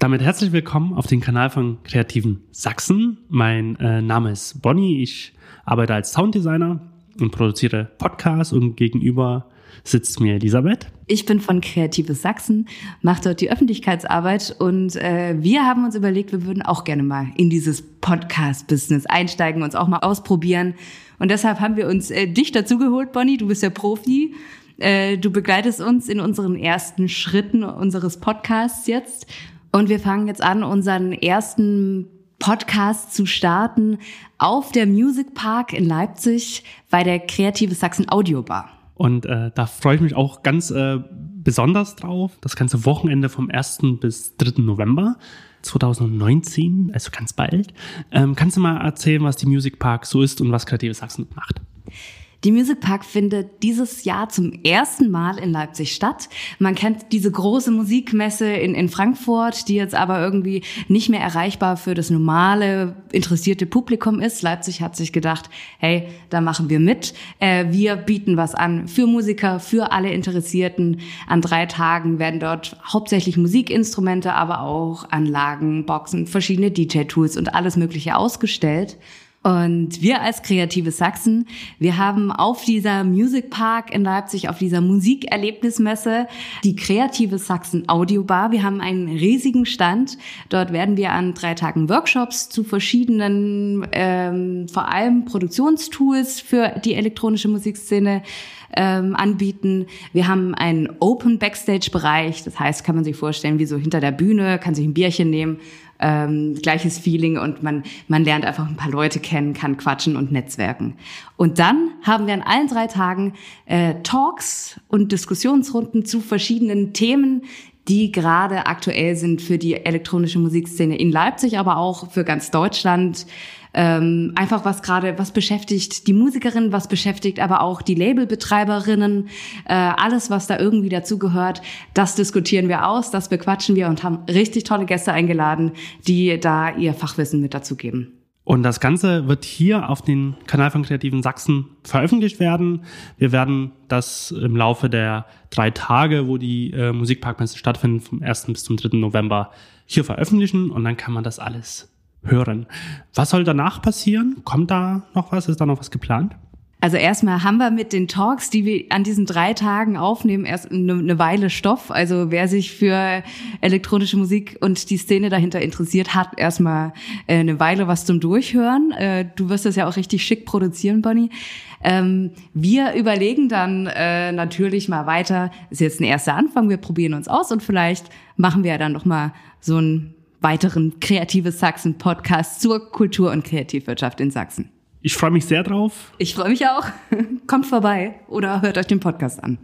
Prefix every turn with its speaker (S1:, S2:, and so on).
S1: Damit herzlich willkommen auf den Kanal von Kreativen Sachsen. Mein äh, Name ist Bonnie. Ich arbeite als Sounddesigner und produziere Podcasts und gegenüber sitzt mir Elisabeth.
S2: Ich bin von Kreatives Sachsen, mache dort die Öffentlichkeitsarbeit und äh, wir haben uns überlegt, wir würden auch gerne mal in dieses Podcast-Business einsteigen, uns auch mal ausprobieren. Und deshalb haben wir uns äh, dich dazu geholt, Bonnie. Du bist ja Profi. Äh, du begleitest uns in unseren ersten Schritten unseres Podcasts jetzt. Und wir fangen jetzt an, unseren ersten Podcast zu starten auf der Music Park in Leipzig bei der Kreative Sachsen Audio Bar.
S1: Und äh, da freue ich mich auch ganz äh, besonders drauf. Das ganze Wochenende vom 1. bis 3. November 2019, also ganz bald. Ähm, kannst du mal erzählen, was die Music Park so ist und was Kreative Sachsen macht?
S2: Die Music Park findet dieses Jahr zum ersten Mal in Leipzig statt. Man kennt diese große Musikmesse in, in Frankfurt, die jetzt aber irgendwie nicht mehr erreichbar für das normale interessierte Publikum ist. Leipzig hat sich gedacht, hey, da machen wir mit. Äh, wir bieten was an für Musiker, für alle Interessierten. An drei Tagen werden dort hauptsächlich Musikinstrumente, aber auch Anlagen, Boxen, verschiedene DJ-Tools und alles Mögliche ausgestellt. Und wir als Kreative Sachsen, wir haben auf dieser Music Park in Leipzig, auf dieser Musikerlebnismesse, die Kreative Sachsen Audio Bar. Wir haben einen riesigen Stand. Dort werden wir an drei Tagen Workshops zu verschiedenen, ähm, vor allem Produktionstools für die elektronische Musikszene ähm, anbieten. Wir haben einen Open Backstage Bereich. Das heißt, kann man sich vorstellen, wie so hinter der Bühne, kann sich ein Bierchen nehmen ähm, gleiches Feeling und man, man lernt einfach ein paar Leute kennen, kann quatschen und netzwerken. Und dann haben wir an allen drei Tagen äh, Talks und Diskussionsrunden zu verschiedenen Themen, die gerade aktuell sind für die elektronische Musikszene in Leipzig, aber auch für ganz Deutschland ähm, einfach was gerade, was beschäftigt die Musikerin, was beschäftigt aber auch die Labelbetreiberinnen, äh, alles, was da irgendwie dazugehört, das diskutieren wir aus, das bequatschen wir und haben richtig tolle Gäste eingeladen, die da ihr Fachwissen mit dazu geben.
S1: Und das Ganze wird hier auf den Kanal von Kreativen Sachsen veröffentlicht werden. Wir werden das im Laufe der drei Tage, wo die äh, Musikparkmesse stattfinden, vom 1. bis zum 3. November hier veröffentlichen und dann kann man das alles hören. Was soll danach passieren? Kommt da noch was? Ist da noch was geplant?
S2: Also erstmal haben wir mit den Talks, die wir an diesen drei Tagen aufnehmen, erst eine, Weile Stoff. Also wer sich für elektronische Musik und die Szene dahinter interessiert, hat erstmal äh, eine Weile was zum Durchhören. Äh, du wirst das ja auch richtig schick produzieren, Bonnie. Ähm, wir überlegen dann äh, natürlich mal weiter. Ist jetzt ein erster Anfang. Wir probieren uns aus und vielleicht machen wir ja dann noch mal so ein weiteren Kreatives Sachsen Podcast zur Kultur- und Kreativwirtschaft in Sachsen.
S1: Ich freue mich sehr drauf.
S2: Ich freue mich auch. Kommt vorbei oder hört euch den Podcast an.